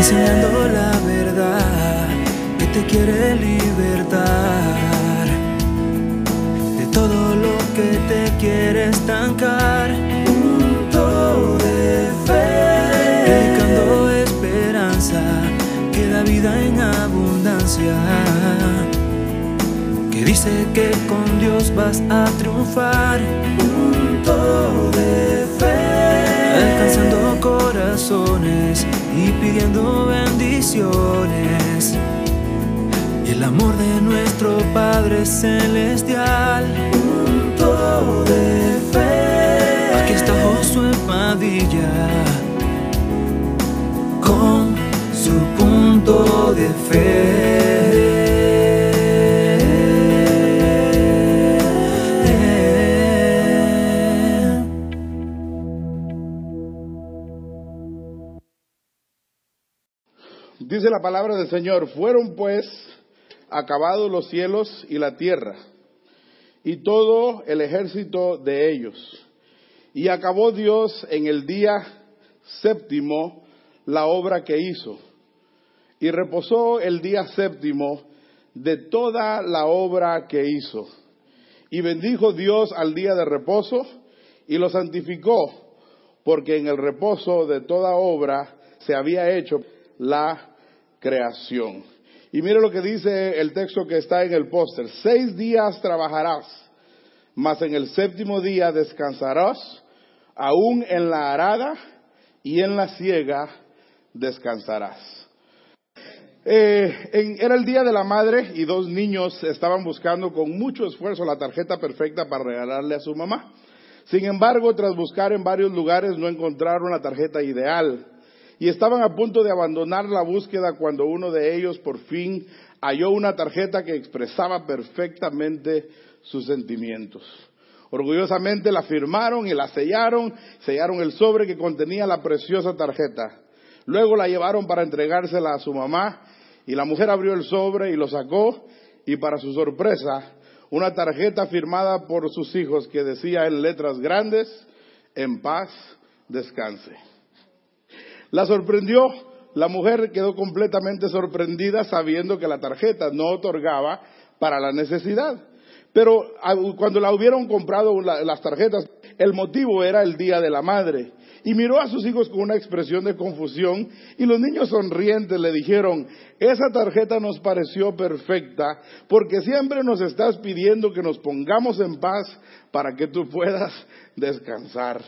enseñando la verdad que te quiere libertar de todo lo que te quiere estancar. Punto de fe, predicando esperanza que da vida en abundancia. Que dice que con Dios vas a triunfar. Punto de y pidiendo bendiciones. Y el amor de nuestro Padre Celestial. Punto de fe. Aquí está Josué Padilla con su punto de fe. La palabra del Señor, fueron pues acabados los cielos y la tierra, y todo el ejército de ellos. Y acabó Dios en el día séptimo la obra que hizo, y reposó el día séptimo de toda la obra que hizo. Y bendijo Dios al día de reposo y lo santificó, porque en el reposo de toda obra se había hecho la creación. Y mire lo que dice el texto que está en el póster. Seis días trabajarás, mas en el séptimo día descansarás, aún en la arada y en la siega descansarás. Eh, en- era el día de la madre y dos niños estaban buscando con mucho esfuerzo la tarjeta perfecta para regalarle a su mamá. Sin embargo, tras buscar en varios lugares no encontraron la tarjeta ideal y estaban a punto de abandonar la búsqueda cuando uno de ellos por fin halló una tarjeta que expresaba perfectamente sus sentimientos. Orgullosamente la firmaron y la sellaron, sellaron el sobre que contenía la preciosa tarjeta. Luego la llevaron para entregársela a su mamá y la mujer abrió el sobre y lo sacó y para su sorpresa una tarjeta firmada por sus hijos que decía en letras grandes, en paz, descanse. La sorprendió, la mujer quedó completamente sorprendida sabiendo que la tarjeta no otorgaba para la necesidad. Pero ah, cuando la hubieron comprado la- las tarjetas, el motivo era el Día de la Madre. Y miró a sus hijos con una expresión de confusión y los niños sonrientes le dijeron, esa tarjeta nos pareció perfecta porque siempre nos estás pidiendo que nos pongamos en paz para que tú puedas descansar.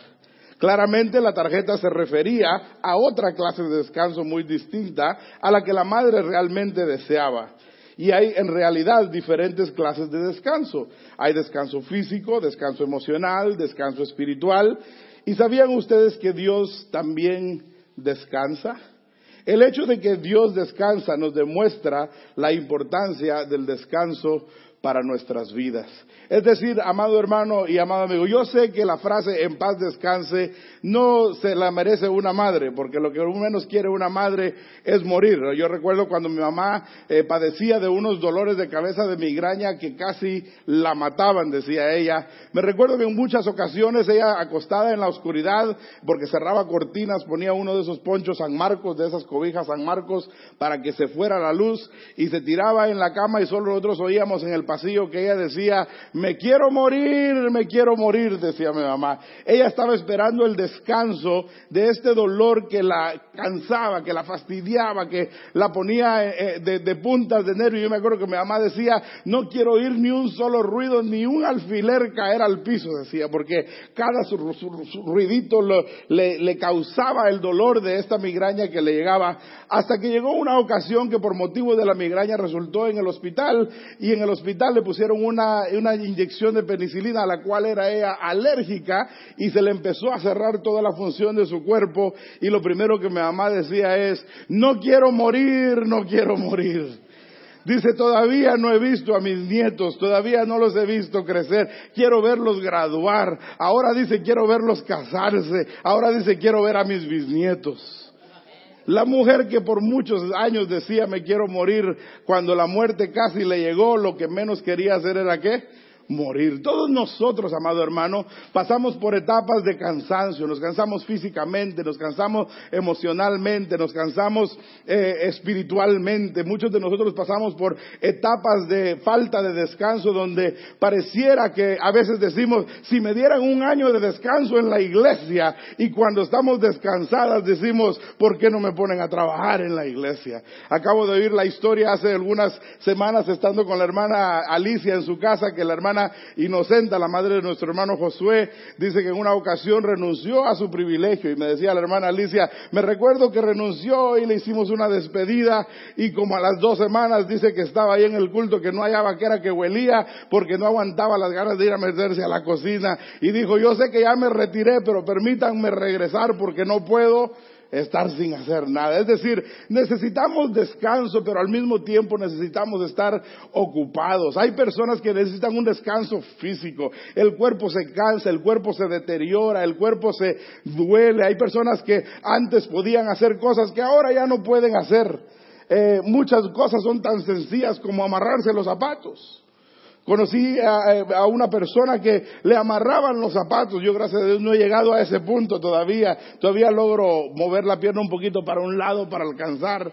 Claramente la tarjeta se refería a otra clase de descanso muy distinta a la que la madre realmente deseaba. Y hay en realidad diferentes clases de descanso. Hay descanso físico, descanso emocional, descanso espiritual. ¿Y sabían ustedes que Dios también descansa? El hecho de que Dios descansa nos demuestra la importancia del descanso para nuestras vidas. Es decir, amado hermano y amado amigo, yo sé que la frase en paz descanse no se la merece una madre, porque lo que menos quiere una madre es morir. Yo recuerdo cuando mi mamá eh, padecía de unos dolores de cabeza de migraña que casi la mataban, decía ella. Me recuerdo que en muchas ocasiones ella acostada en la oscuridad, porque cerraba cortinas, ponía uno de esos ponchos San Marcos, de esas cobijas San Marcos, para que se fuera la luz, y se tiraba en la cama y solo nosotros oíamos en el pasillo que ella decía, me quiero morir, me quiero morir, decía mi mamá. Ella estaba esperando el descanso de este dolor que la cansaba, que la fastidiaba, que la ponía eh, eh, de, puntas de nervio. Yo me acuerdo que mi mamá decía, no quiero oír ni un solo ruido, ni un alfiler caer al piso, decía, porque cada su, ruidito le, le causaba el dolor de esta migraña que le llegaba, hasta que llegó una ocasión que por motivo de la migraña resultó en el hospital, y en el hospital le pusieron una, una inyección de penicilina a la cual era ella alérgica, y se le empezó a cerrar toda la función de su cuerpo, y lo primero que mi mamá decía es, no quiero morir, no quiero morir. Dice, todavía no he visto a mis nietos, todavía no los he visto crecer, quiero verlos graduar, ahora dice, quiero verlos casarse, ahora dice, quiero ver a mis bisnietos. La mujer que por muchos años decía, me quiero morir, cuando la muerte casi le llegó, lo que menos quería hacer era qué? Morir. Todos nosotros, amado hermano, pasamos por etapas de cansancio. Nos cansamos físicamente, nos cansamos emocionalmente, nos cansamos eh, espiritualmente. Muchos de nosotros pasamos por etapas de falta de descanso donde pareciera que a veces decimos, si me dieran un año de descanso en la iglesia y cuando estamos descansadas decimos, ¿por qué no me ponen a trabajar en la iglesia? Acabo de oír la historia hace algunas semanas estando con la hermana Alicia en su casa, que la hermana Inocenta, la madre de nuestro hermano Josué, dice que en una ocasión renunció a su privilegio. Y me decía la hermana Alicia, me recuerdo que renunció y le hicimos una despedida y como a las dos semanas dice que estaba ahí en el culto que no hallaba que era que huelía porque no aguantaba las ganas de ir a meterse a la cocina. Y dijo, yo sé que ya me retiré, pero permítanme regresar porque no puedo estar sin hacer nada. Es decir, necesitamos descanso, pero al mismo tiempo necesitamos estar ocupados. Hay personas que necesitan un descanso físico. El cuerpo se cansa, el cuerpo se deteriora, el cuerpo se duele. Hay personas que antes podían hacer cosas que ahora ya no pueden hacer. Eh, muchas cosas son tan sencillas como amarrarse los zapatos. Conocí a, una persona que le amarraban los zapatos. Yo, gracias a Dios, no he llegado a ese punto todavía. Todavía logro mover la pierna un poquito para un lado para alcanzar.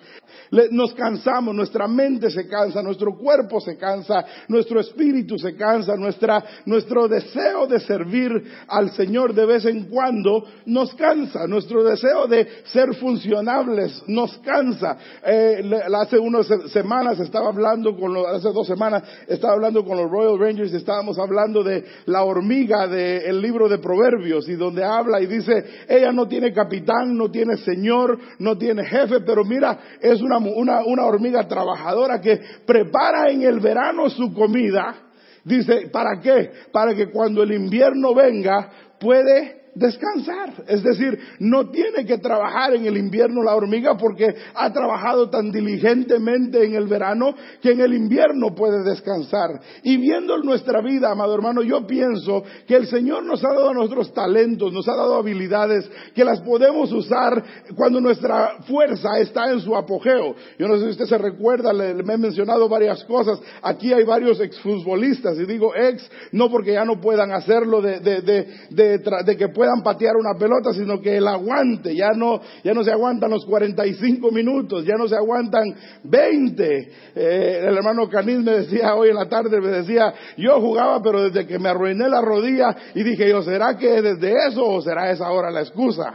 nos cansamos, nuestra mente se cansa, nuestro cuerpo se cansa, nuestro espíritu se cansa, nuestra, nuestro deseo de servir al Señor de vez en cuando nos cansa. Nuestro deseo de ser funcionables nos cansa. Eh, hace unas semanas estaba hablando con, hace dos semanas estaba hablando con los Royal Rangers estábamos hablando de la hormiga del libro de Proverbios y donde habla y dice, ella no tiene capitán, no tiene señor, no tiene jefe, pero mira, es una, una, una hormiga trabajadora que prepara en el verano su comida. Dice, ¿para qué? Para que cuando el invierno venga puede descansar. Es decir, no tiene que trabajar en el invierno la hormiga porque ha trabajado tan diligentemente en el verano que en el invierno puede descansar. Y viendo nuestra vida, amado hermano, yo pienso que el Señor nos ha dado nuestros talentos, nos ha dado habilidades que las podemos usar cuando nuestra fuerza está en su apogeo. Yo no sé si usted se recuerda, le, me he mencionado varias cosas. Aquí hay varios exfutbolistas y digo ex no porque ya no puedan hacerlo de, de, de, de que puedan patear una pelota, sino que el aguante, ya no, ya no se aguantan los 45 minutos, ya no se aguantan 20. Eh, el hermano Canis me decía hoy en la tarde, me decía, yo jugaba, pero desde que me arruiné la rodilla y dije yo, ¿será que desde eso o será esa ahora la excusa?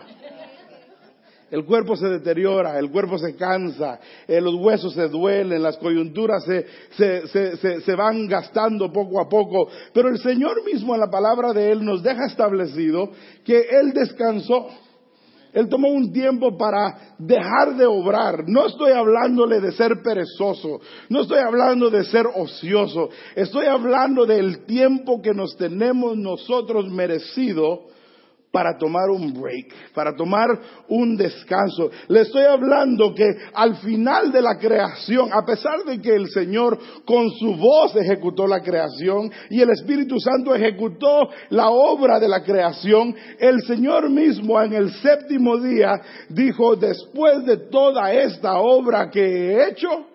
El cuerpo se deteriora, el cuerpo se cansa, eh, los huesos se duelen, las coyunturas se, se, se, se, van gastando poco a poco. Pero el Señor mismo en la palabra de Él nos deja establecido que Él descansó. Él tomó un tiempo para dejar de obrar. No estoy hablándole de ser perezoso, no estoy hablando de ser ocioso, estoy hablando del tiempo que nos tenemos nosotros merecido para tomar un break, para tomar un descanso. Le estoy hablando que al final de la creación, a pesar de que el Señor con su voz ejecutó la creación y el Espíritu Santo ejecutó la obra de la creación, el Señor mismo en el séptimo día dijo, después de toda esta obra que he hecho,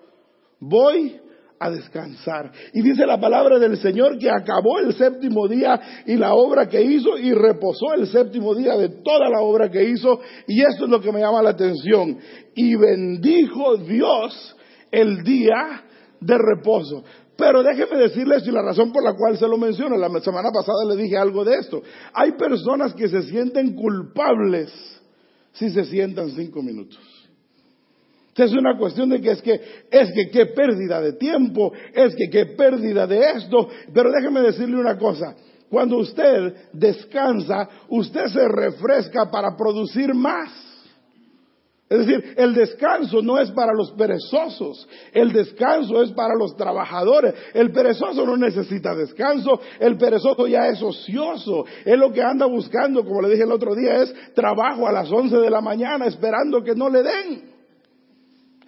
voy a descansar. Y dice la palabra del Señor que acabó el séptimo día y la obra que hizo y reposó el séptimo día de toda la obra que hizo. Y esto es lo que me llama la atención. Y bendijo Dios el día de reposo. Pero déjeme decirles y la razón por la cual se lo menciono. La semana pasada le dije algo de esto. Hay personas que se sienten culpables si se sientan cinco minutos. Es una cuestión de que es que, es que qué pérdida de tiempo, es que qué pérdida de esto. Pero déjeme decirle una cosa. Cuando usted descansa, usted se refresca para producir más. Es decir, el descanso no es para los perezosos, el descanso es para los trabajadores. El perezoso no necesita descanso, el perezoso ya es ocioso. Es lo que anda buscando, como le dije el otro día, es trabajo a las 11 de la mañana esperando que no le den.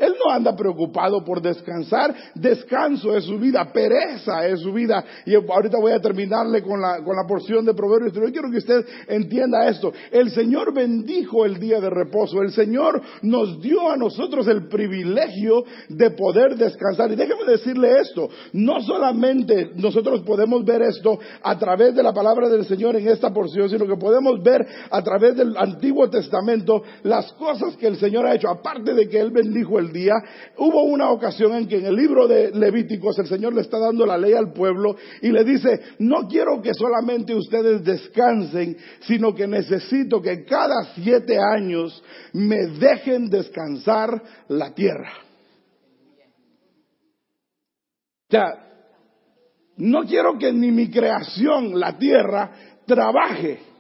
Él no anda preocupado por descansar. Descanso es su vida, pereza es su vida. Y ahorita voy a terminarle con la, con la porción de Proverbios, pero yo quiero que usted entienda esto. El Señor bendijo el día de reposo. El Señor nos dio a nosotros el privilegio de poder descansar. Y déjeme decirle esto, no solamente nosotros podemos ver esto a través de la palabra del Señor en esta porción, sino que podemos ver a través del Antiguo Testamento las cosas que el Señor ha hecho. Aparte de que Él bendijo el día, hubo una ocasión en que en el libro de Levíticos el Señor le está dando la ley al pueblo y le dice, no quiero que solamente ustedes descansen, sino que necesito que cada siete años me dejen descansar la tierra. O sea, no quiero que ni mi creación, la tierra, trabaje.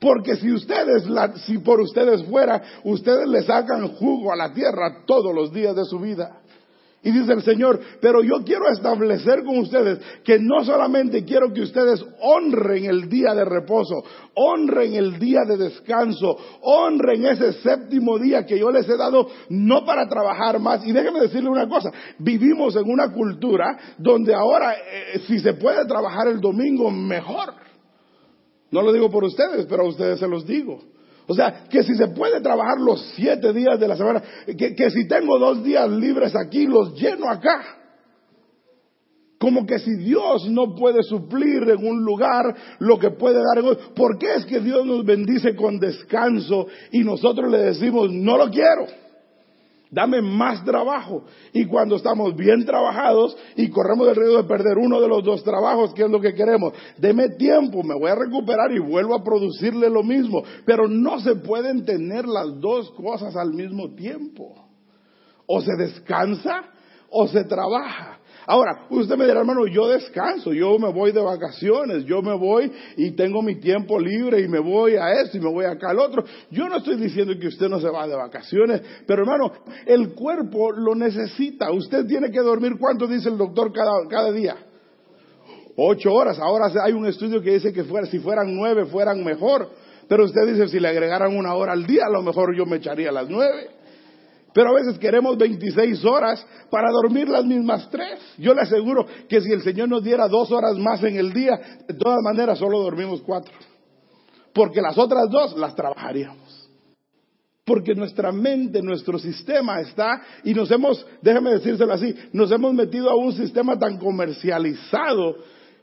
Porque si ustedes, si por ustedes fuera, ustedes le sacan jugo a la tierra todos los días de su vida. Y dice el Señor, pero yo quiero establecer con ustedes que no solamente quiero que ustedes honren el día de reposo, honren el día de descanso, honren ese séptimo día que yo les he dado no para trabajar más. Y déjenme decirle una cosa, vivimos en una cultura donde ahora eh, si se puede trabajar el domingo, mejor. No lo digo por ustedes, pero a ustedes se los digo. O sea, que si se puede trabajar los siete días de la semana, que, si tengo dos días libres aquí, los lleno acá. Como que si Dios no puede suplir en un lugar lo que puede dar en otro. ¿Por qué es que Dios nos bendice con descanso y nosotros le decimos, no lo quiero? Dame más trabajo. Y cuando estamos bien trabajados y corremos el riesgo de perder uno de los dos trabajos, que es lo que queremos, deme tiempo, me voy a recuperar y vuelvo a producirle lo mismo. Pero no se pueden tener las dos cosas al mismo tiempo. O se descansa o se trabaja. Ahora, usted me dirá, hermano, yo descanso, yo me voy de vacaciones, yo me voy y tengo mi tiempo libre y me voy a esto y me voy acá al otro. Yo no estoy diciendo que usted no se va de vacaciones, pero hermano, el cuerpo lo necesita. Usted tiene que dormir, ¿cuánto dice el doctor cada, cada día? Ocho horas. Ahora hay un estudio que dice que fuera, si fueran nueve fueran mejor. Pero usted dice, si le agregaran una hora al día, a lo mejor yo me echaría las nueve. Pero a veces queremos 26 horas para dormir las mismas tres. Yo le aseguro que si el Señor nos diera dos horas más en el día, de todas maneras solo dormimos cuatro. Porque las otras dos las trabajaríamos. Porque nuestra mente, nuestro sistema está, y nos hemos, déjeme decírselo así, nos hemos metido a un sistema tan comercializado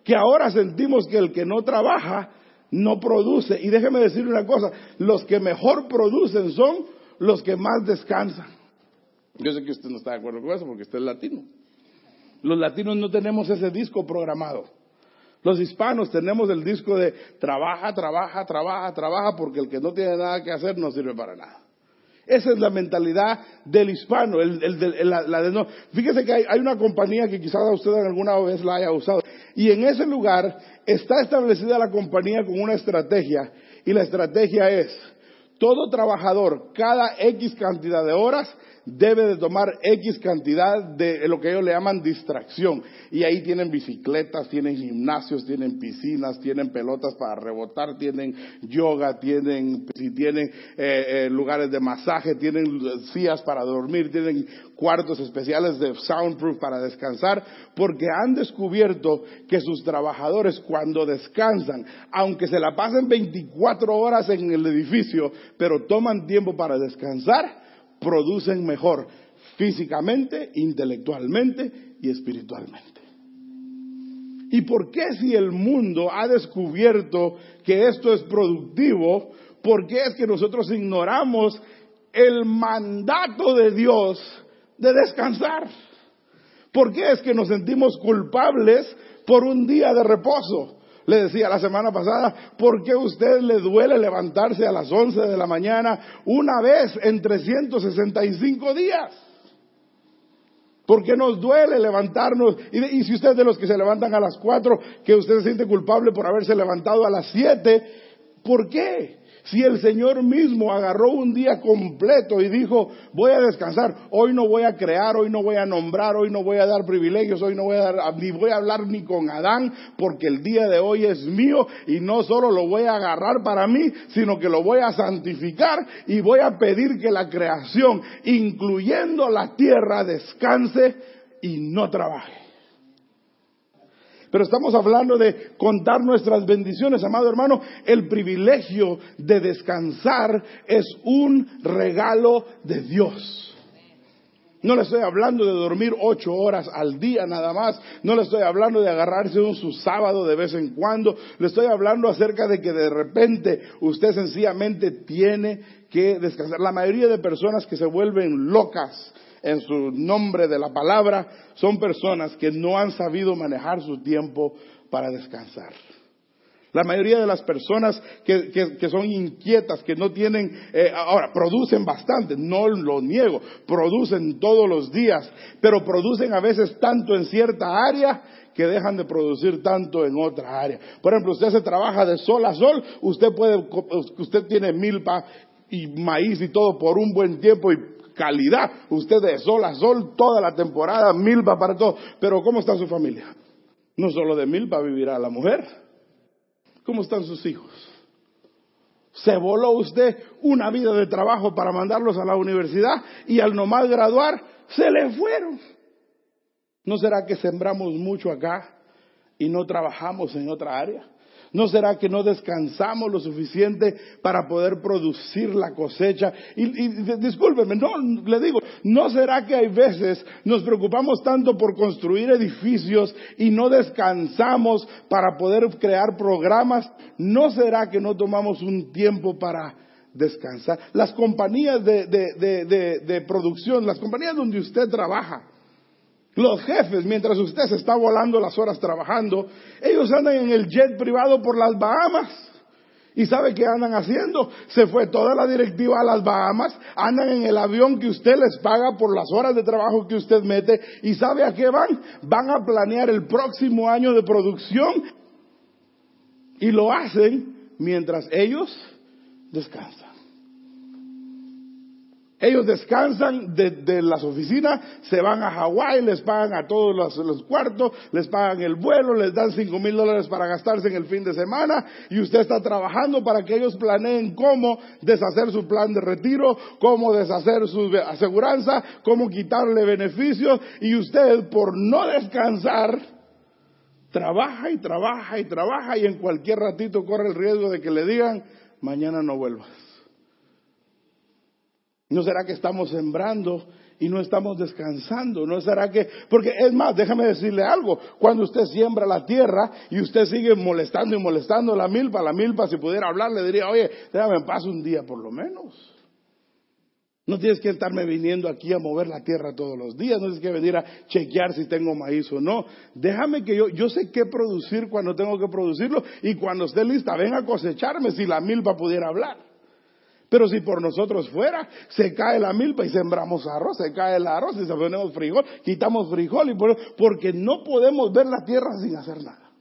que ahora sentimos que el que no trabaja no produce. Y déjeme decirle una cosa, los que mejor producen son los que más descansan. Yo sé que usted no está de acuerdo con eso porque usted es latino. Los latinos no tenemos ese disco programado. Los hispanos tenemos el disco de trabaja, trabaja, trabaja, trabaja, porque el que no tiene nada que hacer no sirve para nada. Esa es la mentalidad del hispano, el, la, de no. Fíjese que hay, hay, una compañía que quizás usted alguna vez la haya usado. Y en ese lugar está establecida la compañía con una estrategia. Y la estrategia es, todo trabajador, cada X cantidad de horas, debe de tomar X cantidad de lo que ellos le llaman distracción. Y ahí tienen bicicletas, tienen gimnasios, tienen piscinas, tienen pelotas para rebotar, tienen yoga, tienen, si tienen eh, eh, lugares de masaje, tienen sillas para dormir, tienen cuartos especiales de soundproof para descansar, porque han descubierto que sus trabajadores cuando descansan, aunque se la pasen 24 horas en el edificio, pero toman tiempo para descansar, producen mejor físicamente, intelectualmente y espiritualmente. ¿Y por qué si el mundo ha descubierto que esto es productivo, por qué es que nosotros ignoramos el mandato de Dios de descansar? ¿Por qué es que nos sentimos culpables por un día de reposo? Le decía la semana pasada, ¿por qué a usted le duele levantarse a las 11 de la mañana una vez en 365 días? ¿Por qué nos duele levantarnos? Y, si usted es de los que se levantan a las 4, que usted se siente culpable por haberse levantado a las 7, ¿por qué? Si el Señor mismo agarró un día completo y dijo, voy a descansar, hoy no voy a crear, hoy no voy a nombrar, hoy no voy a dar privilegios, hoy no voy a dar, ni voy a hablar ni con Adán, porque el día de hoy es mío y no solo lo voy a agarrar para mí, sino que lo voy a santificar y voy a pedir que la creación, incluyendo la tierra, descanse y no trabaje. Pero estamos hablando de contar nuestras bendiciones, amado hermano. El privilegio de descansar es un regalo de Dios. No le estoy hablando de dormir ocho horas al día nada más. No le estoy hablando de agarrarse un su sábado de vez en cuando. Le estoy hablando acerca de que de repente usted sencillamente tiene que descansar. La mayoría de personas que se vuelven locas en su nombre de la palabra, son personas que no han sabido manejar su tiempo para descansar. La mayoría de las personas que, son inquietas, que no tienen, eh, ahora, producen bastante, no lo niego, producen todos los días, pero producen a veces tanto en cierta área que dejan de producir tanto en otra área. Por ejemplo, usted se trabaja de sol a sol, usted puede, usted tiene milpa y maíz y todo por un buen tiempo y calidad. Usted de sol a sol toda la temporada, milpa para todo. Pero ¿cómo está su familia? No solo de milpa vivirá la mujer. ¿Cómo están sus hijos? Se voló usted una vida de trabajo para mandarlos a la universidad y al nomás graduar se le fueron. ¿No será que sembramos mucho acá y no trabajamos en otra área? ¿No será que no descansamos lo suficiente para poder producir la cosecha? Y, y discúlpeme, no, le digo, ¿no será que hay veces nos preocupamos tanto por construir edificios y no descansamos para poder crear programas? ¿No será que no tomamos un tiempo para descansar? Las compañías de, de producción, las compañías donde usted trabaja, los jefes, mientras usted se está volando las horas trabajando, ellos andan en el jet privado por las Bahamas. ¿Y sabe qué andan haciendo? Se fue toda la directiva a las Bahamas, andan en el avión que usted les paga por las horas de trabajo que usted mete. ¿Y sabe a qué van? Van a planear el próximo año de producción y lo hacen mientras ellos descansan. Ellos descansan de, las oficinas, se van a Hawái, les pagan a todos los, cuartos, les pagan el vuelo, les dan cinco mil dólares para gastarse en el fin de semana y usted está trabajando para que ellos planeen cómo deshacer su plan de retiro, cómo deshacer su aseguranza, cómo quitarle beneficios y usted por no descansar trabaja y trabaja y trabaja y en cualquier ratito corre el riesgo de que le digan mañana no vuelvas. ¿No será que estamos sembrando y no estamos descansando? ¿No será que.? Porque es más, déjame decirle algo. Cuando usted siembra la tierra y usted sigue molestando y molestando la milpa, la milpa, si pudiera hablar, le diría, oye, déjame en paz un día por lo menos. No tienes que estarme viniendo aquí a mover la tierra todos los días, no tienes que venir a chequear si tengo maíz o no. Déjame que yo, yo sé qué producir cuando tengo que producirlo y cuando esté lista, ven a cosecharme si la milpa pudiera hablar. Pero si por nosotros fuera, se cae la milpa y sembramos arroz, se cae el arroz y ponemos frijol, quitamos frijol, y porque no podemos ver la tierra sin hacer nada.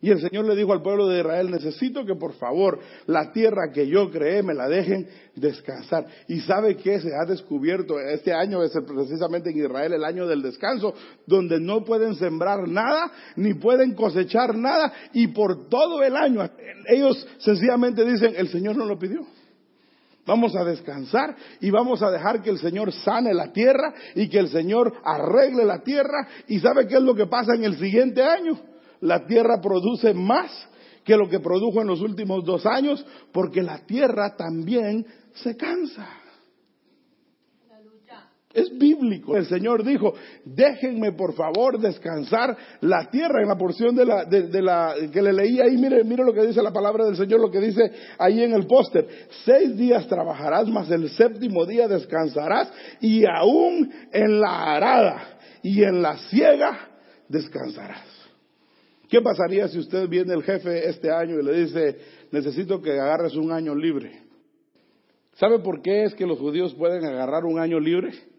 Y el Señor le dijo al pueblo de Israel, necesito que por favor la tierra que yo creé me la dejen descansar. Y sabe que se ha descubierto, este año es precisamente en Israel el año del descanso, donde no pueden sembrar nada, ni pueden cosechar nada, y por todo el año ellos sencillamente dicen, el Señor no lo pidió. Vamos a descansar y vamos a dejar que el Señor sane la tierra y que el Señor arregle la tierra. ¿Y sabe qué es lo que pasa en el siguiente año? La tierra produce más que lo que produjo en los últimos dos años porque la tierra también se cansa. Es bíblico. El Señor dijo, déjenme por favor descansar la tierra en la porción de la, que le leí ahí. Mire, mire lo que dice la palabra del Señor, lo que dice ahí en el póster. Seis días trabajarás, mas el séptimo día descansarás y aún en la arada y en la ciega descansarás. ¿Qué pasaría si usted viene el jefe este año y le dice, necesito que agarres un año libre? ¿Sabe por qué es que los judíos pueden agarrar un año libre?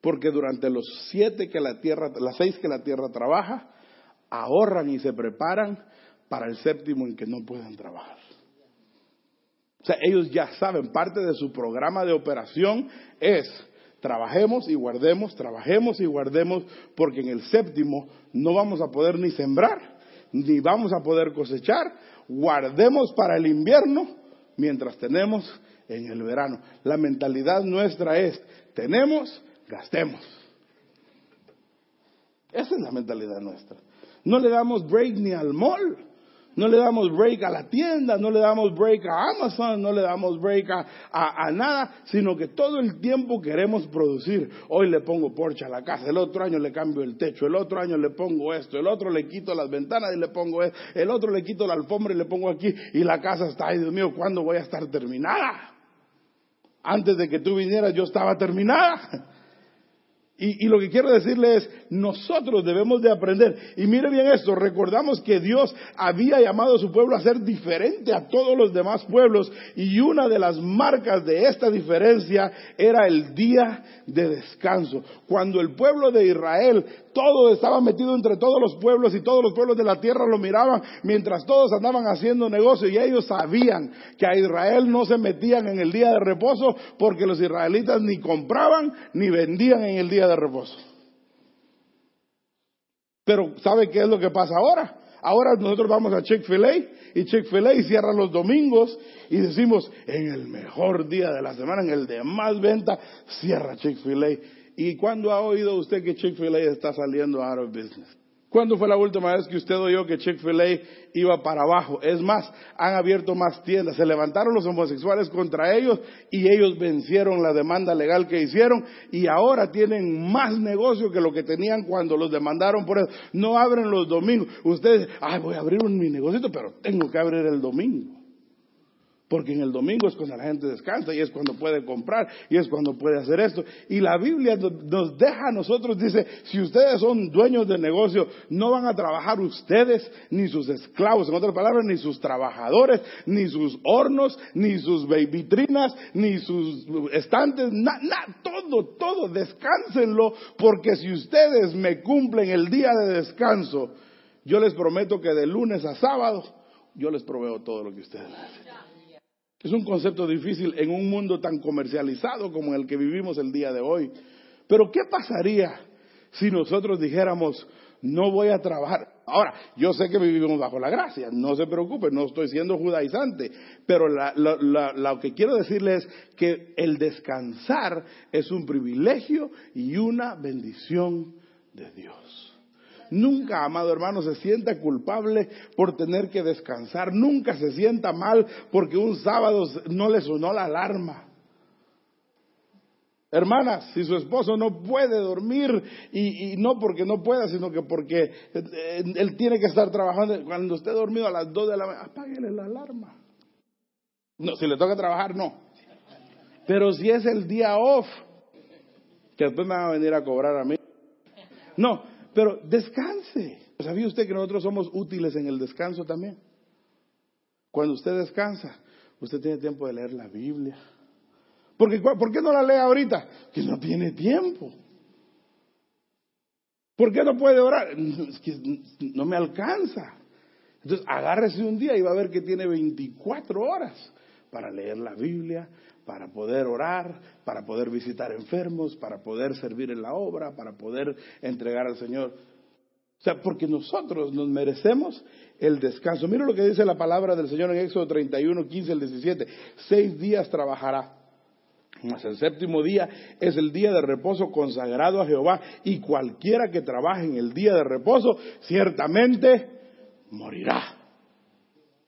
Porque durante los siete que la tierra, las seis que la tierra trabaja, ahorran y se preparan para el séptimo en que no puedan trabajar. O sea, ellos ya saben, parte de su programa de operación es trabajemos y guardemos, trabajemos y guardemos, porque en el séptimo no vamos a poder ni sembrar, ni vamos a poder cosechar, guardemos para el invierno mientras tenemos en el verano. La mentalidad nuestra es, tenemos, gastemos. Esa es la mentalidad nuestra. No le damos break ni al mall. No le damos break a la tienda, no le damos break a Amazon, no le damos break a, a, nada, sino que todo el tiempo queremos producir. Hoy le pongo Porsche a la casa, el otro año le cambio el techo, el otro año le pongo esto, el otro le quito las ventanas y le pongo esto, el otro le quito la alfombra y le pongo aquí y la casa está, ay Dios mío, ¿cuándo voy a estar terminada? Antes de que tú vinieras yo estaba terminada. Y, lo que quiero decirle es, nosotros debemos de aprender. Y mire bien esto, recordamos que Dios había llamado a su pueblo a ser diferente a todos los demás pueblos y una de las marcas de esta diferencia era el día de descanso. Cuando el pueblo de Israel todo estaba metido entre todos los pueblos y todos los pueblos de la tierra lo miraban mientras todos andaban haciendo negocio y ellos sabían que a Israel no se metían en el día de reposo porque los israelitas ni compraban ni vendían en el día de reposo. Pero ¿sabe qué es lo que pasa ahora? Ahora nosotros vamos a Chick-fil-A y Chick-fil-A cierra los domingos y decimos, en el mejor día de la semana, en el de más venta, cierra Chick-fil-A. ¿Y cuándo ha oído usted que Chick-fil-A está saliendo out of business? ¿Cuándo fue la última vez que usted oyó que Chick-fil-A iba para abajo? Es más, han abierto más tiendas. Se levantaron los homosexuales contra ellos y ellos vencieron la demanda legal que hicieron y ahora tienen más negocio que lo que tenían cuando los demandaron por eso. No abren los domingos. Ustedes, ay, voy a abrir mi negocio, pero tengo que abrir el domingo. Porque en el domingo es cuando la gente descansa y es cuando puede comprar y es cuando puede hacer esto. Y la Biblia nos deja a nosotros, dice, si ustedes son dueños de negocio, no van a trabajar ustedes ni sus esclavos, en otras palabras, ni sus trabajadores, ni sus hornos, ni sus vitrinas, ni sus estantes, nada, todo, todo, descánsenlo, porque si ustedes me cumplen el día de descanso, yo les prometo que de lunes a sábado, yo les proveo todo lo que ustedes necesitan. Es un concepto difícil en un mundo tan comercializado como el que vivimos el día de hoy. Pero ¿qué pasaría si nosotros dijéramos, no voy a trabajar? Ahora, yo sé que vivimos bajo la gracia, no se preocupe, no estoy siendo judaizante, pero lo que quiero decirle es que el descansar es un privilegio y una bendición de Dios. Nunca, amado hermano, se sienta culpable por tener que descansar. Nunca se sienta mal porque un sábado no le sonó la alarma. Hermanas, si su esposo no puede dormir, y, no porque no pueda, sino que porque eh, él tiene que estar trabajando, cuando esté dormido a las dos de la mañana, apáguele la alarma. No, si le toca trabajar, no. Pero si es el día off, que después me van a venir a cobrar a mí. No, pero descanse. ¿Sabía usted que nosotros somos útiles en el descanso también? Cuando usted descansa, usted tiene tiempo de leer la Biblia. Porque, ¿Por qué no la lee ahorita? Que no tiene tiempo. ¿Por qué no puede orar? Que no me alcanza. Entonces, agárrese un día y va a ver que tiene 24 horas para leer la Biblia, para poder orar, para poder visitar enfermos, para poder servir en la obra, para poder entregar al Señor. O sea, porque nosotros nos merecemos el descanso. Mira lo que dice la palabra del Señor en Éxodo 31, 15 al 17. Seis días trabajará. Mas el séptimo día es el día de reposo consagrado a Jehová y cualquiera que trabaje en el día de reposo ciertamente morirá.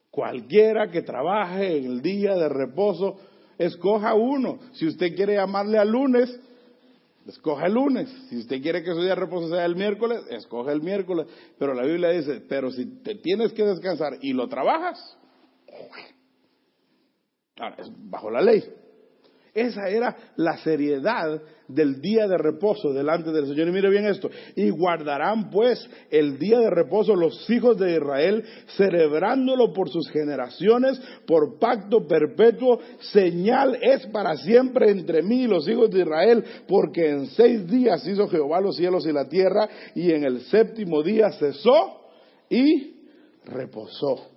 Cualquiera que trabaje en el día de reposo escoja uno. Si usted quiere llamarle al lunes, escoja el lunes. Si usted quiere que su día de reposo sea el miércoles, escoja el miércoles. Pero la Biblia dice, pero si te tienes que descansar y lo trabajas, ahora es bajo la ley. Esa era la seriedad del día de reposo delante del Señor. Y mire bien esto. Y guardarán pues el día de reposo los hijos de Israel, celebrándolo por sus generaciones, por pacto perpetuo. Señal es para siempre entre mí y los hijos de Israel, porque en seis días hizo Jehová los cielos y la tierra, y en el séptimo día cesó y reposó.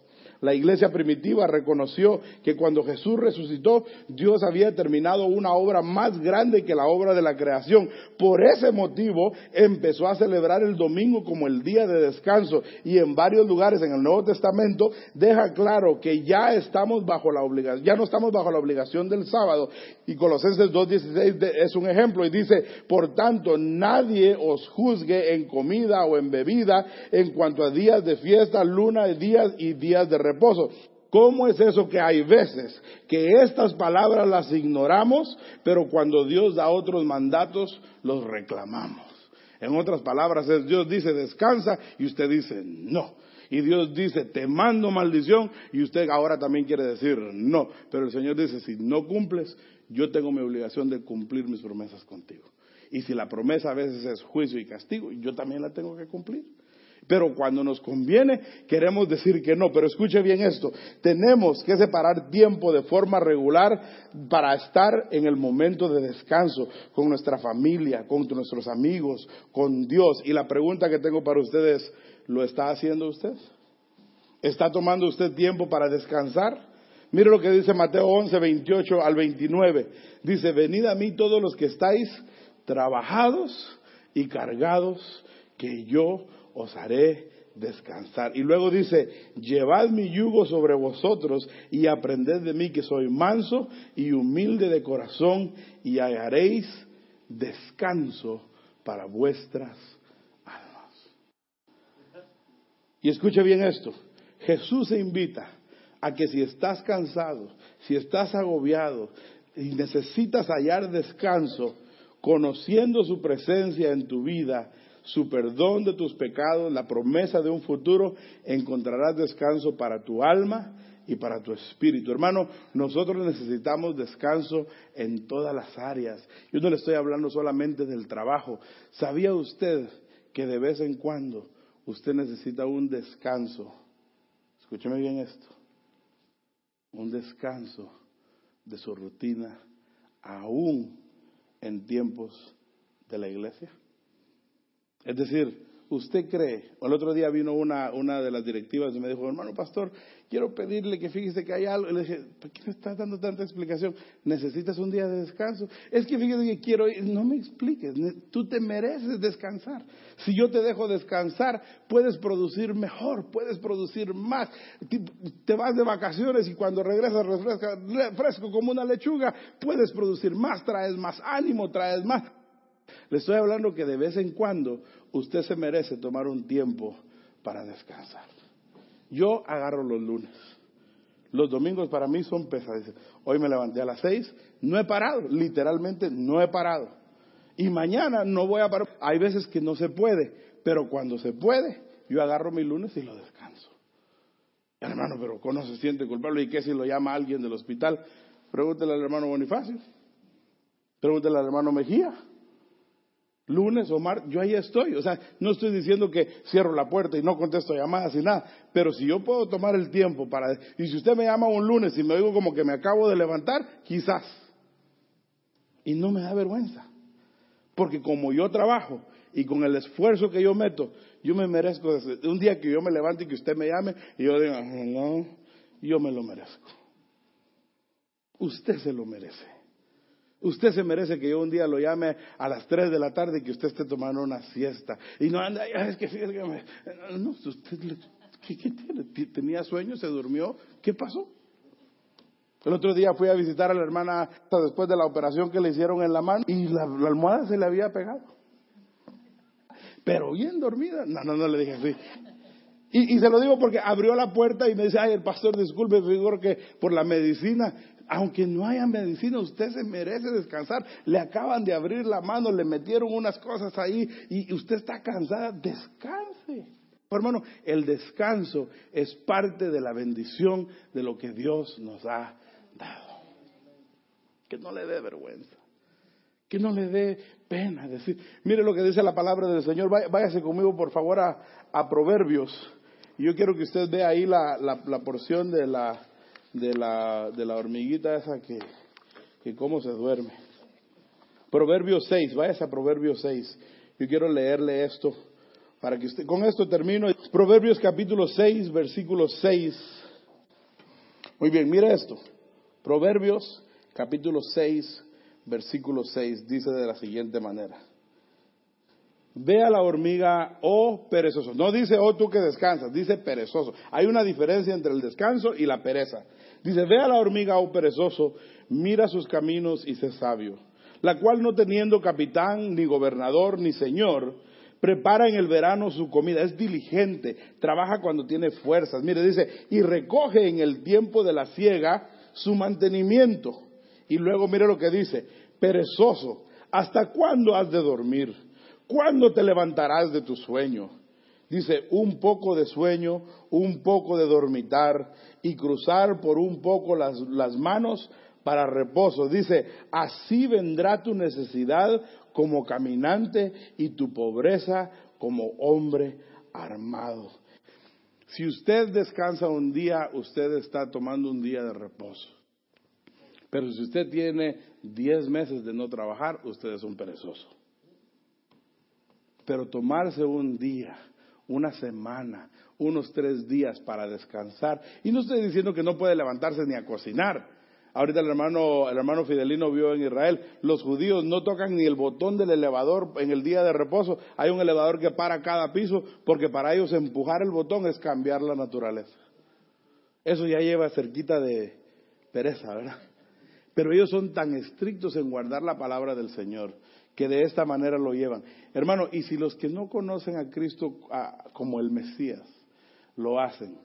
La iglesia primitiva reconoció que cuando Jesús resucitó, Dios había terminado una obra más grande que la obra de la creación. Por ese motivo empezó a celebrar el domingo como el día de descanso y en varios lugares en el Nuevo Testamento deja claro que ya estamos bajo la obligación, ya no estamos bajo la obligación del sábado. Y Colosenses 2.16 es un ejemplo y dice, por tanto, nadie os juzgue en comida o en bebida en cuanto a días de fiesta, luna, días y días de reposo. ¿Cómo es eso que hay veces que estas palabras las ignoramos, pero cuando Dios da otros mandatos, los reclamamos? En otras palabras, Dios dice descansa y usted dice no. Y Dios dice te mando maldición y usted ahora también quiere decir no. Pero el Señor dice si no cumples, yo tengo mi obligación de cumplir mis promesas contigo. Y si la promesa a veces es juicio y castigo, yo también la tengo que cumplir. Pero cuando nos conviene, queremos decir que no. Pero escuche bien esto, tenemos que separar tiempo de forma regular para estar en el momento de descanso con nuestra familia, con nuestros amigos, con Dios. Y la pregunta que tengo para ustedes, ¿lo está haciendo usted? ¿Está tomando usted tiempo para descansar? Mire lo que dice Mateo 11, 28 al 29. Dice, venid a mí todos los que estáis trabajados y cargados, que yo os haré descansar. Y luego dice, llevad mi yugo sobre vosotros y aprended de mí que soy manso y humilde de corazón y hallaréis descanso para vuestras almas. Y escuche bien esto, Jesús se invita a que si estás cansado, si estás agobiado y necesitas hallar descanso, conociendo su presencia en tu vida, su perdón de tus pecados, la promesa de un futuro, encontrarás descanso para tu alma y para tu espíritu. Hermano, nosotros necesitamos descanso en todas las áreas. Yo no le estoy hablando solamente del trabajo. ¿Sabía usted que de vez en cuando usted necesita un descanso? Escúcheme bien esto. Un descanso de su rutina, aún en tiempos de la iglesia. Es decir, usted cree, el otro día vino una, una de las directivas y me dijo, hermano pastor, quiero pedirle que fíjese que hay algo. Y le dije, ¿por qué me estás dando tanta explicación? ¿Necesitas un día de descanso? Es que fíjese que quiero ir. No me expliques, tú te mereces descansar. Si yo te dejo descansar, puedes producir mejor, puedes producir más. Te vas de vacaciones y cuando regresas refresca, fresco como una lechuga, puedes producir más, traes más ánimo, traes más. Le estoy hablando que de vez en cuando usted se merece tomar un tiempo para descansar. Yo agarro los lunes. Los domingos para mí son pesados. Hoy me levanté a las seis, no he parado, literalmente no he parado. Y mañana no voy a parar. Hay veces que no se puede, pero cuando se puede, yo agarro mi lunes y lo descanso. Hermano, pero ¿cómo se siente culpable? ¿Y qué si lo llama alguien del hospital? Pregúntele al hermano Bonifacio. Pregúntele al hermano Mejía lunes o martes, yo ahí estoy. O sea, no estoy diciendo que cierro la puerta y no contesto llamadas y nada, pero si yo puedo tomar el tiempo para... Y si usted me llama un lunes y me oigo como que me acabo de levantar, quizás. Y no me da vergüenza. Porque como yo trabajo y con el esfuerzo que yo meto, yo me merezco un día que yo me levante y que usted me llame y yo diga, no, yo me lo merezco. Usted se lo merece. Usted se merece que yo un día lo llame a las 3 de la tarde y que usted esté tomando una siesta. Y no anda, es que, no, usted, ¿qué, tiene? ¿Tenía sueño? ¿Se durmió? ¿Qué pasó? El otro día fui a visitar a la hermana después de la operación que le hicieron en la mano y la, almohada se le había pegado. Pero bien dormida. No, no, no le dije así. Y, y, se lo digo porque abrió la puerta y me dice, ay, el pastor, disculpe, figuro que por la medicina aunque no haya medicina, usted se merece descansar. Le acaban de abrir la mano, le metieron unas cosas ahí y usted está cansada, descanse. hermano, el descanso es parte de la bendición de lo que Dios nos ha dado. Que no le dé vergüenza, que no le dé pena decir, mire lo que dice la palabra del Señor, váyase conmigo por favor a, Proverbios. Yo quiero que usted vea ahí la porción de la de la, de la hormiguita esa que, que cómo se duerme. Proverbios 6, váyase a Proverbios 6. Yo quiero leerle esto para que usted, con esto termino. Proverbios capítulo 6, versículo 6. Muy bien, mira esto. Proverbios capítulo 6, versículo 6 dice de la siguiente manera. Ve a la hormiga, oh perezoso. No dice, oh tú que descansas, dice perezoso. Hay una diferencia entre el descanso y la pereza. Dice, ve a la hormiga, oh perezoso, mira sus caminos y sé sabio. La cual no teniendo capitán, ni gobernador, ni señor, prepara en el verano su comida, es diligente, trabaja cuando tiene fuerzas. Mire, dice, y recoge en el tiempo de la siega su mantenimiento. Y luego mire lo que dice, perezoso, ¿hasta cuándo has de dormir? ¿Cuándo te levantarás de tu sueño? Dice, un poco de sueño, un poco de dormitar y cruzar por un poco las, las manos para reposo. Dice, así vendrá tu necesidad como caminante y tu pobreza como hombre armado. Si usted descansa un día, usted está tomando un día de reposo. Pero si usted tiene diez meses de no trabajar, usted es un perezoso. Pero tomarse un día, una semana, unos tres días para descansar, y no estoy diciendo que no puede levantarse ni a cocinar, Ahorita el hermano, el hermano Fidelino vio en Israel, los judíos no tocan ni el botón del elevador en el día de reposo. Hay un elevador que para cada piso porque para ellos empujar el botón es cambiar la naturaleza. Eso ya lleva cerquita de pereza, ¿verdad? Pero ellos son tan estrictos en guardar la palabra del Señor que de esta manera lo llevan. Hermano, y si los que no conocen a Cristo como el Mesías lo hacen,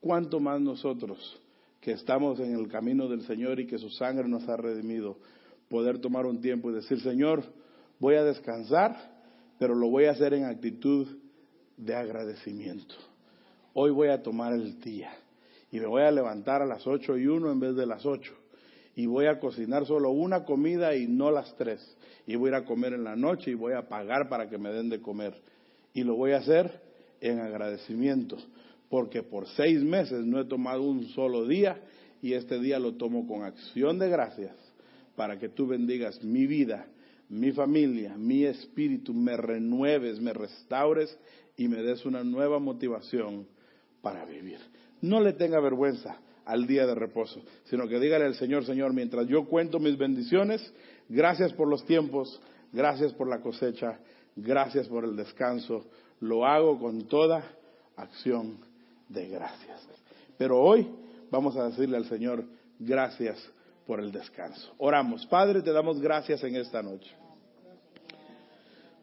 ¿cuánto más nosotros? que estamos en el camino del Señor y que su sangre nos ha redimido, poder tomar un tiempo y decir, Señor, voy a descansar, pero lo voy a hacer en actitud de agradecimiento. Hoy voy a tomar el día y me voy a levantar a las ocho y uno en vez de las ocho y voy a cocinar solo una comida y no las tres y voy a ir a comer en la noche y voy a pagar para que me den de comer y lo voy a hacer en agradecimiento porque por seis meses no he tomado un solo día y este día lo tomo con acción de gracias para que tú bendigas mi vida, mi familia, mi espíritu, me renueves, me restaures y me des una nueva motivación para vivir. No le tenga vergüenza al día de reposo, sino que dígale al Señor, Señor, mientras yo cuento mis bendiciones, gracias por los tiempos, gracias por la cosecha, gracias por el descanso, lo hago con toda acción de gracias. Pero hoy vamos a decirle al Señor gracias por el descanso. Oramos, Padre, te damos gracias en esta noche.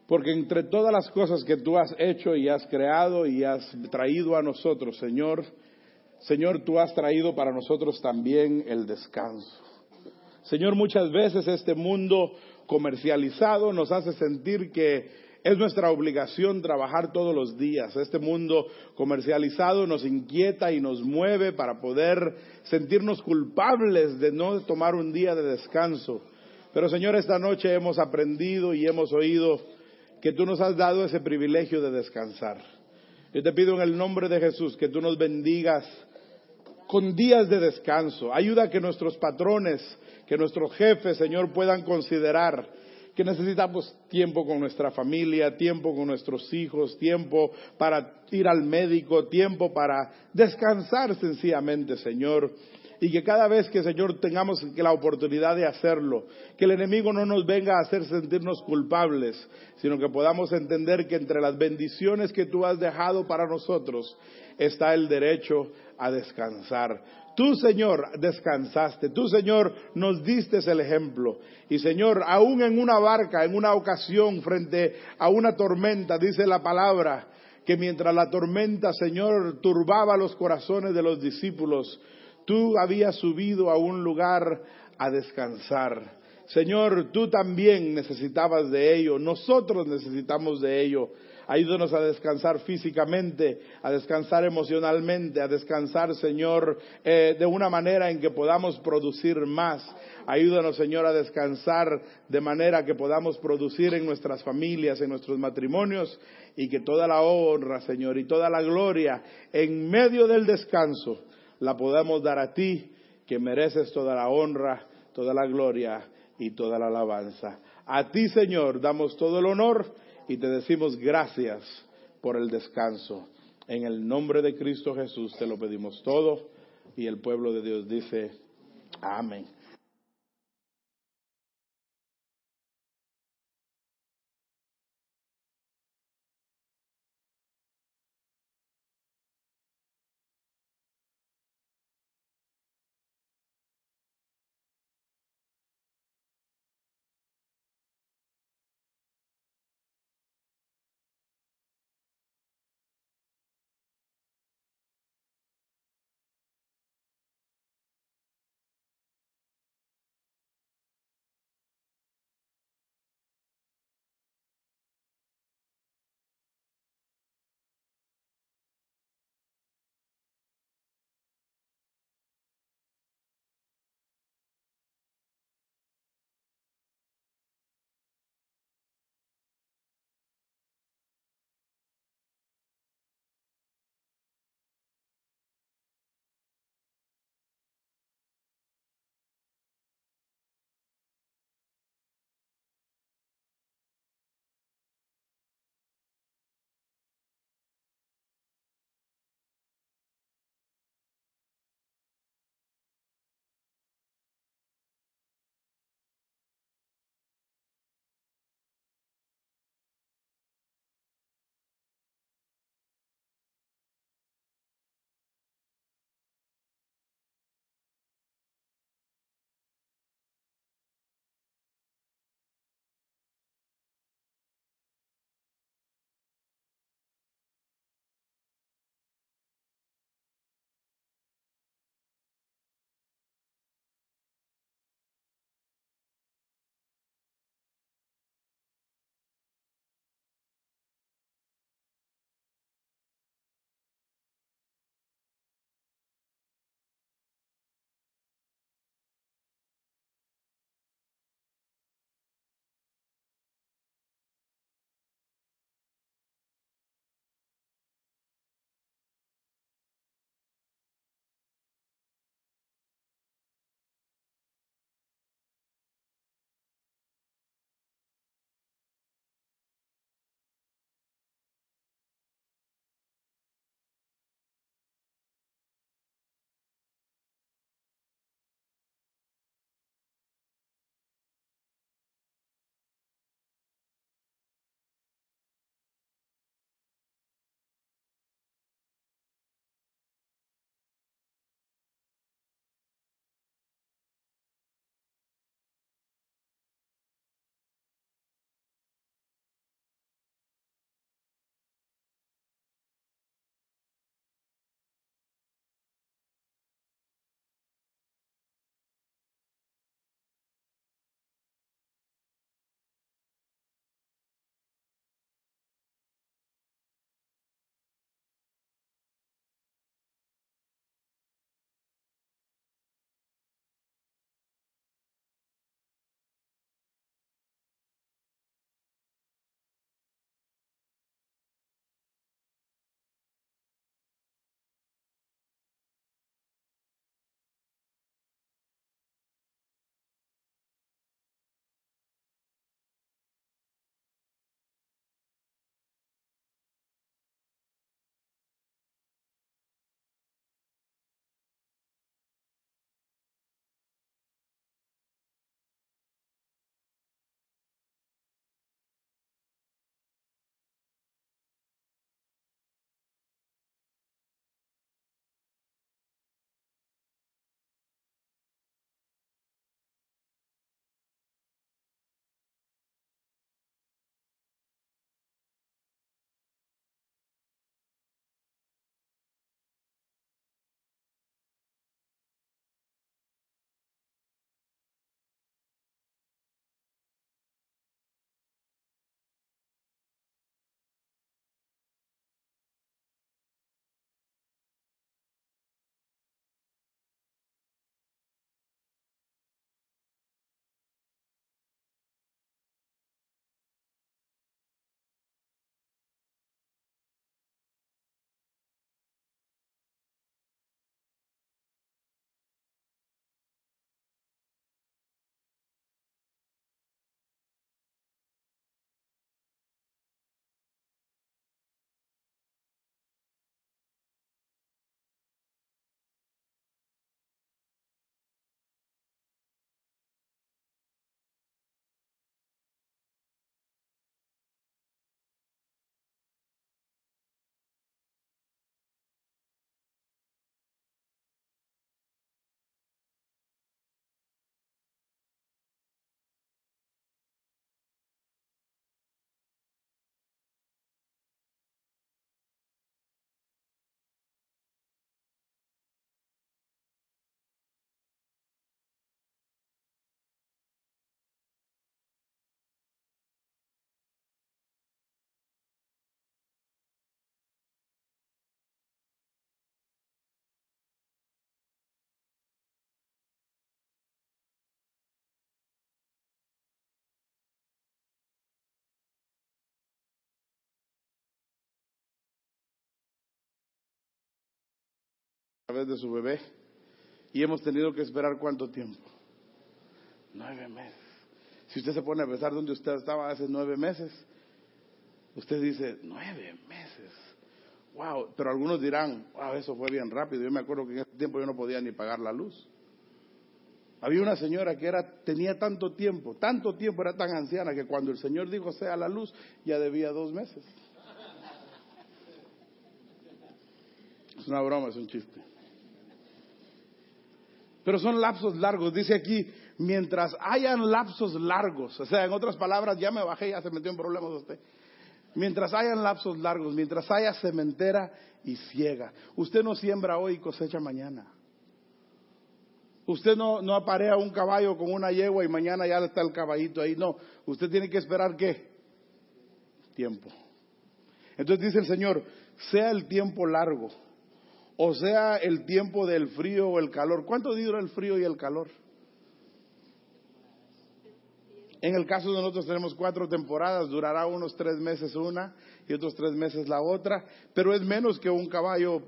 Porque entre todas las cosas que tú has hecho y has creado y has traído a nosotros, Señor, Señor, tú has traído para nosotros también el descanso. Señor, muchas veces este mundo comercializado nos hace sentir que es nuestra obligación trabajar todos los días. Este mundo comercializado nos inquieta y nos mueve para poder sentirnos culpables de no tomar un día de descanso. Pero Señor, esta noche hemos aprendido y hemos oído que tú nos has dado ese privilegio de descansar. Yo te pido en el nombre de Jesús que tú nos bendigas con días de descanso. Ayuda a que nuestros patrones, que nuestros jefes, Señor, puedan considerar que necesitamos tiempo con nuestra familia, tiempo con nuestros hijos, tiempo para ir al médico, tiempo para descansar sencillamente, Señor. Y que cada vez que, Señor, tengamos la oportunidad de hacerlo, que el enemigo no nos venga a hacer sentirnos culpables, sino que podamos entender que entre las bendiciones que tú has dejado para nosotros está el derecho a descansar. Tú, Señor, descansaste. Tú, Señor, nos diste el ejemplo. Y, Señor, aún en una barca, en una ocasión, frente a una tormenta, dice la palabra, que mientras la tormenta, Señor, turbaba los corazones de los discípulos, tú habías subido a un lugar a descansar. Señor, tú también necesitabas de ello, nosotros necesitamos de ello. Ayúdanos a descansar físicamente, a descansar emocionalmente, a descansar, Señor, eh, de una manera en que podamos producir más. Ayúdanos, Señor, a descansar de manera que podamos producir en nuestras familias, en nuestros matrimonios, y que toda la honra, Señor, y toda la gloria en medio del descanso la podamos dar a ti, que mereces toda la honra, toda la gloria y toda la alabanza. A ti, Señor, damos todo el honor y te decimos gracias por el descanso. En el nombre de Cristo Jesús te lo pedimos todo. Y el pueblo de Dios dice, amén. De su bebé y hemos tenido que esperar cuánto tiempo. Nueve meses. Si usted se pone a pensar donde usted estaba hace nueve meses, usted dice, nueve meses. Wow, pero algunos dirán, wow, eso fue bien rápido. Yo me acuerdo que en ese tiempo yo no podía ni pagar la luz. Había una señora que era, tenía tanto tiempo, tanto tiempo, era tan anciana que cuando el Señor dijo sea la luz, ya debía dos meses. Es una broma, es un chiste. Pero son lapsos largos. Dice aquí, mientras hayan lapsos largos, o sea, en otras palabras, ya me bajé, ya se metió en problemas usted. Mientras hayan lapsos largos, mientras haya cementera y ciega. Usted no siembra hoy y cosecha mañana. Usted no, no aparea un caballo con una yegua y mañana ya está el caballito ahí. No, usted tiene que esperar qué? Tiempo. Entonces dice el Señor, sea el tiempo largo, o sea el tiempo del frío o el calor. ¿Cuánto dura el frío y el calor? En el caso de nosotros tenemos cuatro temporadas, durará unos tres meses una y otros tres meses la otra, pero es menos que un caballo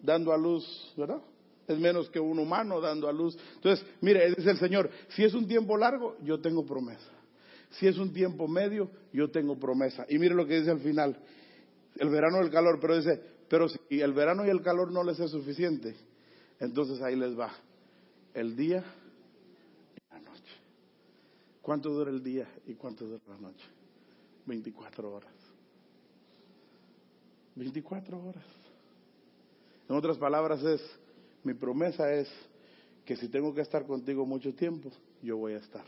dando a luz, ¿verdad? Es menos que un humano dando a luz. Entonces, mire, dice el Señor, si es un tiempo largo, yo tengo promesa. Si es un tiempo medio, yo tengo promesa. Y mire lo que dice al final, el verano y el calor, pero dice, pero si el verano y el calor no les es suficiente, entonces ahí les va. El día y la noche. ¿Cuánto dura el día y cuánto dura la noche? 24 horas. 24 horas. En otras palabras es, mi promesa es que si tengo que estar contigo mucho tiempo, yo voy a estar.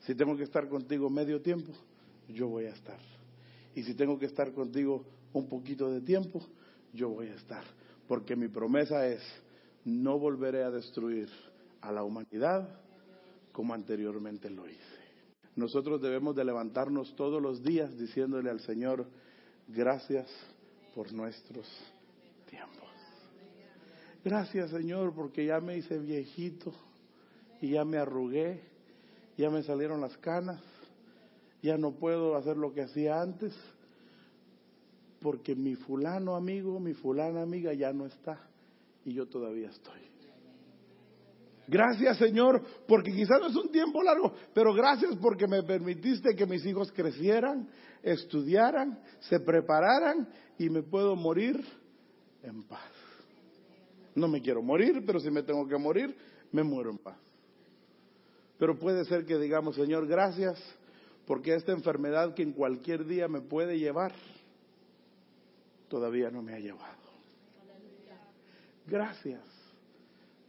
Si tengo que estar contigo medio tiempo, yo voy a estar. Y si tengo que estar contigo un poquito de tiempo, yo voy a estar. Porque mi promesa es, no volveré a destruir a la humanidad como anteriormente lo hice. Nosotros debemos de levantarnos todos los días diciéndole al Señor, gracias por nuestros tiempos. Gracias Señor porque ya me hice viejito y ya me arrugué, ya me salieron las canas, ya no puedo hacer lo que hacía antes porque mi fulano amigo, mi fulana amiga ya no está y yo todavía estoy. Gracias Señor, porque quizás no es un tiempo largo, pero gracias porque me permitiste que mis hijos crecieran, estudiaran, se prepararan y me puedo morir en paz. No me quiero morir, pero si me tengo que morir, me muero en paz. Pero puede ser que digamos, Señor, gracias porque esta enfermedad que en cualquier día me puede llevar, todavía no me ha llevado. Gracias,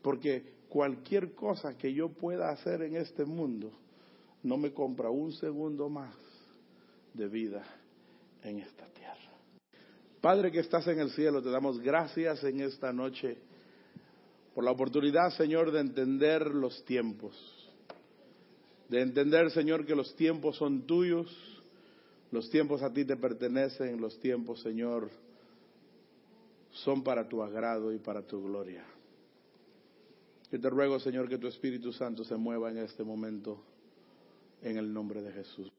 porque cualquier cosa que yo pueda hacer en este mundo no me compra un segundo más de vida en esta tierra. Padre que estás en el cielo, te damos gracias en esta noche por la oportunidad, Señor, de entender los tiempos. De entender, Señor, que los tiempos son tuyos, los tiempos a ti te pertenecen, los tiempos, Señor, son para tu agrado y para tu gloria. Yo te ruego, Señor, que tu Espíritu Santo se mueva en este momento en el nombre de Jesús.